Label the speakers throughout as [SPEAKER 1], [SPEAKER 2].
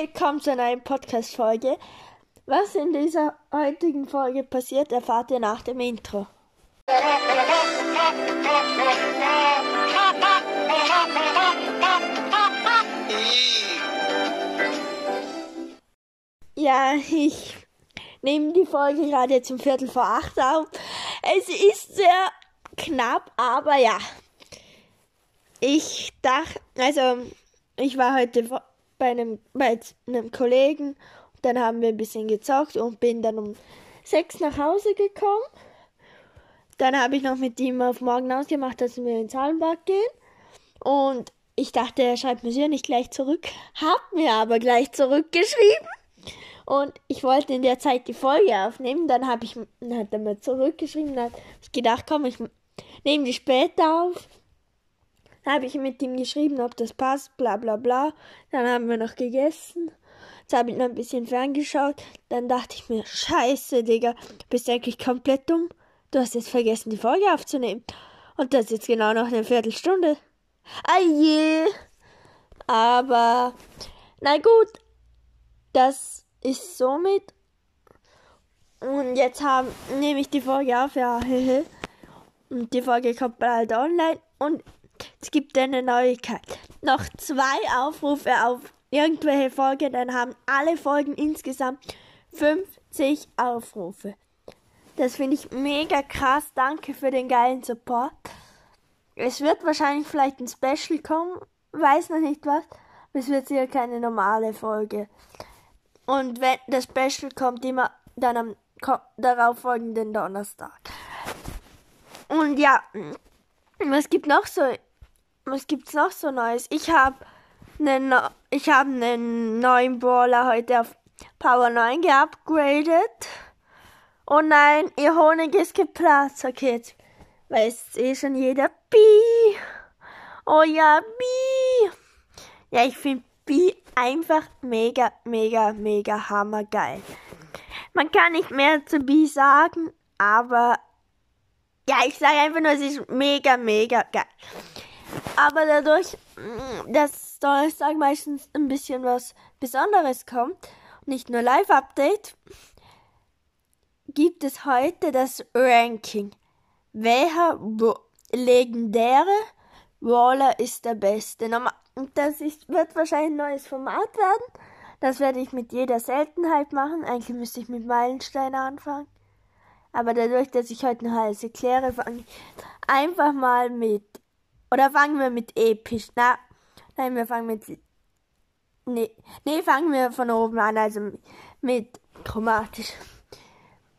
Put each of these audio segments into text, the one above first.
[SPEAKER 1] Willkommen zu einer neuen Podcast-Folge. Was in dieser heutigen Folge passiert, erfahrt ihr nach dem Intro. Ja, ich nehme die Folge gerade zum Viertel vor acht auf. Es ist sehr knapp, aber ja. Ich dachte, also ich war heute bei einem, bei einem Kollegen dann haben wir ein bisschen gezockt und bin dann um sechs nach Hause gekommen. Dann habe ich noch mit ihm auf morgen ausgemacht, dass wir ins Hallenbad gehen. Und ich dachte, er schreibt mir sicher nicht gleich zurück. Hat mir aber gleich zurückgeschrieben. Und ich wollte in der Zeit die Folge aufnehmen. Dann habe ich, dann hat er mir zurückgeschrieben. Dann habe ich gedacht, komm, ich nehme die später auf. Dann habe ich mit ihm geschrieben, ob das passt, bla bla bla. Dann haben wir noch gegessen. Jetzt habe ich noch ein bisschen ferngeschaut. Dann dachte ich mir, scheiße, Digga, bist du eigentlich komplett dumm? Du hast jetzt vergessen, die Folge aufzunehmen. Und das ist jetzt genau noch eine Viertelstunde. Aje. Aber, na gut, das ist somit. Und jetzt nehme ich die Folge auf, ja, Und die Folge kommt bald online. Und es gibt eine Neuigkeit. Noch zwei Aufrufe auf irgendwelche Folgen, dann haben alle Folgen insgesamt 50 Aufrufe. Das finde ich mega krass. Danke für den geilen Support. Es wird wahrscheinlich vielleicht ein Special kommen. Weiß noch nicht was. Es wird sicher keine normale Folge. Und wenn das Special kommt immer dann am darauf folgenden Donnerstag. Und ja, was gibt noch so was gibt's noch so Neues? Ich habe einen ich habe einen neuen Brawler heute auf Power 9 geupgradet. Oh nein, ihr Honig ist geplatzt. Okay, jetzt weiß eh schon jeder. Bi. Oh ja, Bi. Ja, ich finde Bi einfach mega, mega, mega hammergeil. Man kann nicht mehr zu Bi sagen, aber ja, ich sage einfach nur, es ist mega, mega geil. Aber dadurch, mm, dass Donnerstag meistens ein bisschen was Besonderes kommt, nicht nur Live-Update, gibt es heute das Ranking. Welcher legendäre Waller ist der beste? Das ist, wird wahrscheinlich ein neues Format werden. Das werde ich mit jeder Seltenheit machen. Eigentlich müsste ich mit Meilenstein anfangen. Aber dadurch, dass ich heute noch alles erkläre, fange ich einfach mal mit. Oder fangen wir mit episch. Na, nein, wir fangen mit. Nee, nee, fangen wir von oben an, also mit chromatisch.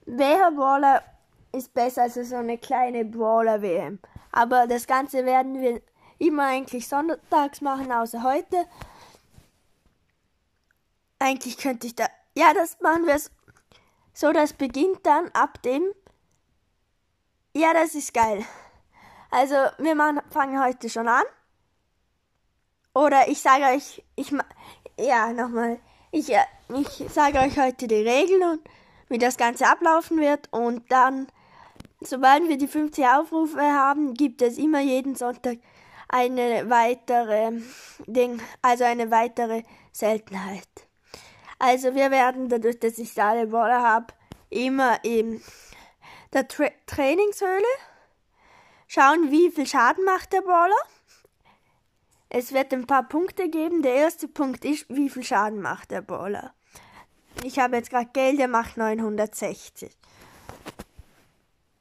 [SPEAKER 1] Welcher Brawler ist besser als so eine kleine Brawler-WM? Aber das Ganze werden wir immer eigentlich sonntags machen, außer heute. Eigentlich könnte ich da. Ja, das machen wir so. Das beginnt dann ab dem. Ja, das ist geil. Also, wir machen, fangen heute schon an. Oder ich sage euch, ich. Ja, nochmal. Ich, ich sage euch heute die Regeln und wie das Ganze ablaufen wird. Und dann, sobald wir die 50 Aufrufe haben, gibt es immer jeden Sonntag eine weitere Ding, also eine weitere Seltenheit. Also wir werden dadurch, dass ich alle Baller habe, immer in der Tra Trainingshöhle schauen, wie viel Schaden macht der Baller. Es wird ein paar Punkte geben. Der erste Punkt ist, wie viel Schaden macht der Baller. Ich habe jetzt gerade Geld, der macht 960.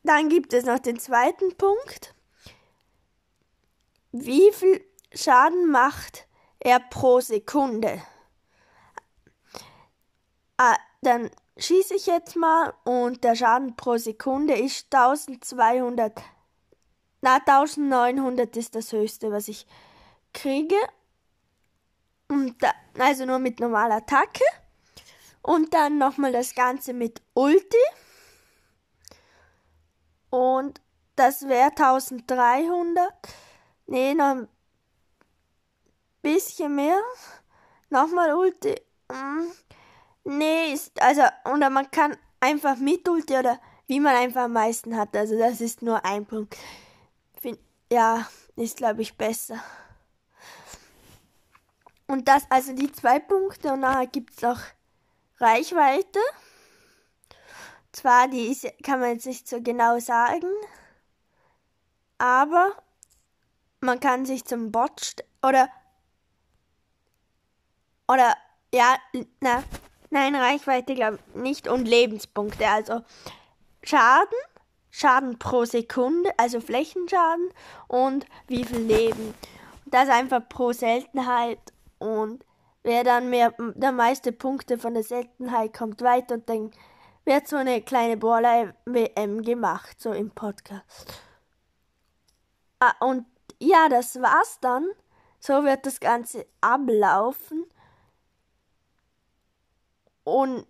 [SPEAKER 1] Dann gibt es noch den zweiten Punkt. Wie viel Schaden macht er pro Sekunde? Ah, dann schieße ich jetzt mal und der Schaden pro Sekunde ist 1200. Na, 1900 ist das höchste, was ich kriege. Und da, also nur mit normaler Attacke. Und dann nochmal das Ganze mit Ulti. Und das wäre 1300. Nee, noch ein bisschen mehr. Nochmal Ulti. Nee, ist, also, oder man kann einfach mit Ulti oder wie man einfach am meisten hat. Also, das ist nur ein Punkt. Ja, ist, glaube ich, besser. und das, also die zwei Punkte und nachher gibt es noch Reichweite. Zwar, die ist, kann man jetzt nicht so genau sagen, aber man kann sich zum Bot oder oder ja, na, nein, Reichweite glaube ich nicht und Lebenspunkte, also Schaden, Schaden pro Sekunde, also Flächenschaden und wie viel Leben. Das einfach pro Seltenheit und wer dann mehr, der meiste Punkte von der Seltenheit kommt weiter und dann wird so eine kleine Baller-WM gemacht, so im Podcast. Ah, und ja, das war's dann. So wird das Ganze ablaufen. Und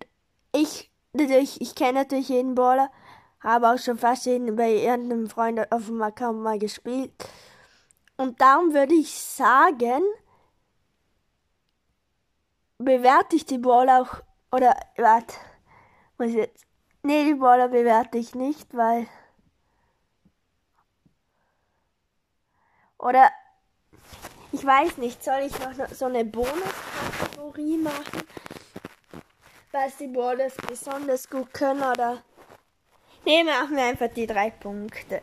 [SPEAKER 1] ich, ich, ich kenne natürlich jeden Baller, habe auch schon fast jeden bei irgendeinem Freund auf dem Account mal gespielt. Und darum würde ich sagen, bewerte ich die Ball auch, oder, warte, muss jetzt, nee, die Baller bewerte ich nicht, weil, oder, ich weiß nicht, soll ich noch so eine Bonuskategorie machen, was die Ballers besonders gut können, oder, nee, machen wir einfach die drei Punkte.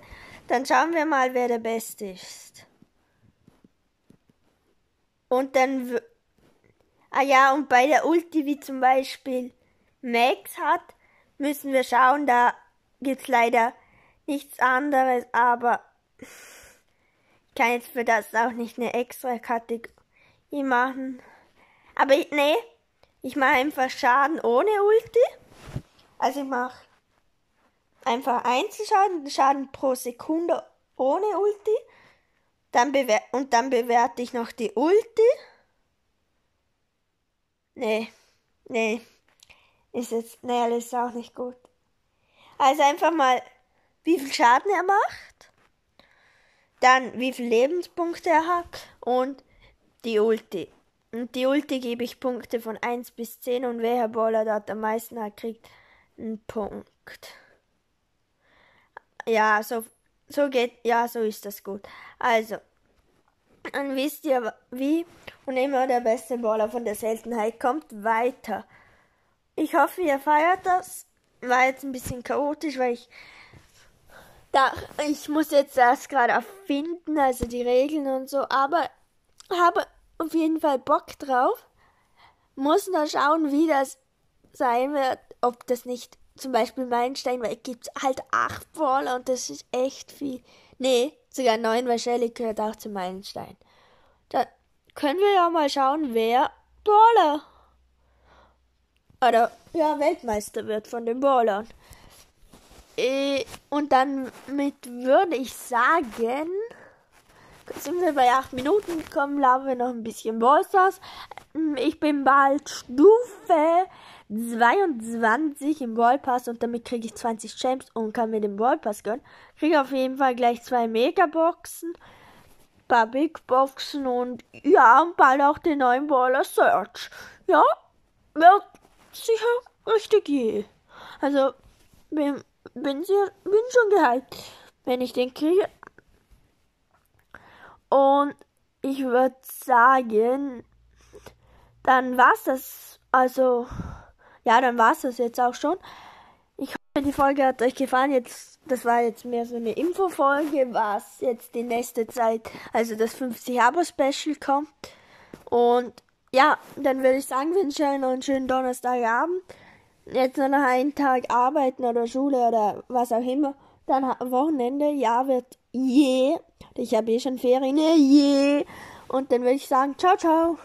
[SPEAKER 1] Dann schauen wir mal, wer der Beste ist. Und dann Ah ja, und bei der Ulti, wie zum Beispiel Max hat, müssen wir schauen, da gibt's leider nichts anderes, aber ich kann jetzt für das auch nicht eine extra Kategorie machen. Aber ich, nee, ich mache einfach Schaden ohne Ulti. Also ich mache einfach Einzelschaden, Schaden pro Sekunde ohne Ulti. Dann und dann bewerte ich noch die Ulti. Nee, nee. Ist jetzt, naja, das ist auch nicht gut. Also einfach mal, wie viel Schaden er macht, dann wie viele Lebenspunkte er hat und die Ulti. Und die Ulti gebe ich Punkte von 1 bis 10 und wer Baller dort am meisten hat, kriegt einen Punkt. Ja, so, so geht, ja, so ist das gut. Also, dann wisst ihr wie und immer der beste Baller von der Seltenheit kommt weiter. Ich hoffe, ihr feiert das. War jetzt ein bisschen chaotisch, weil ich da ich muss jetzt erst gerade erfinden, also die Regeln und so, aber habe auf jeden Fall Bock drauf. Muss noch schauen, wie das sein wird, ob das nicht zum Beispiel Meilenstein, weil es gibt halt acht Baller und das ist echt viel. Nee, sogar neun, Shelly gehört auch zu Meilenstein. Da können wir ja mal schauen, wer Baller oder ja, Weltmeister wird von den Ballern. Äh, und dann mit würde ich sagen, sind wir bei 8 Minuten gekommen, laufen wir noch ein bisschen Ballstars. Ich bin bald Stufe 22 im Ballpass und damit kriege ich 20 Champs und kann mir den Ballpass gönnen. Kriege auf jeden Fall gleich zwei Megaboxen paar Big Boxen und ja, und bald auch den neuen Baller Search. Ja, wird sicher richtig je. Also, bin, bin, sehr, bin schon gehypt, wenn ich den kriege. Und ich würde sagen, dann war's das. Also, ja, dann war's das jetzt auch schon. Ich hoffe, die Folge hat euch gefallen. Jetzt, das war jetzt mehr so eine Infofolge, was jetzt die nächste Zeit, also das 50 Abo Special kommt. Und ja, dann würde ich sagen, wünsche euch noch einen schönen Donnerstagabend. Jetzt nur noch einen Tag arbeiten oder Schule oder was auch immer. Dann Wochenende, ja, wird je. Ich habe eh schon Ferien, je. Und dann würde ich sagen, ciao, ciao.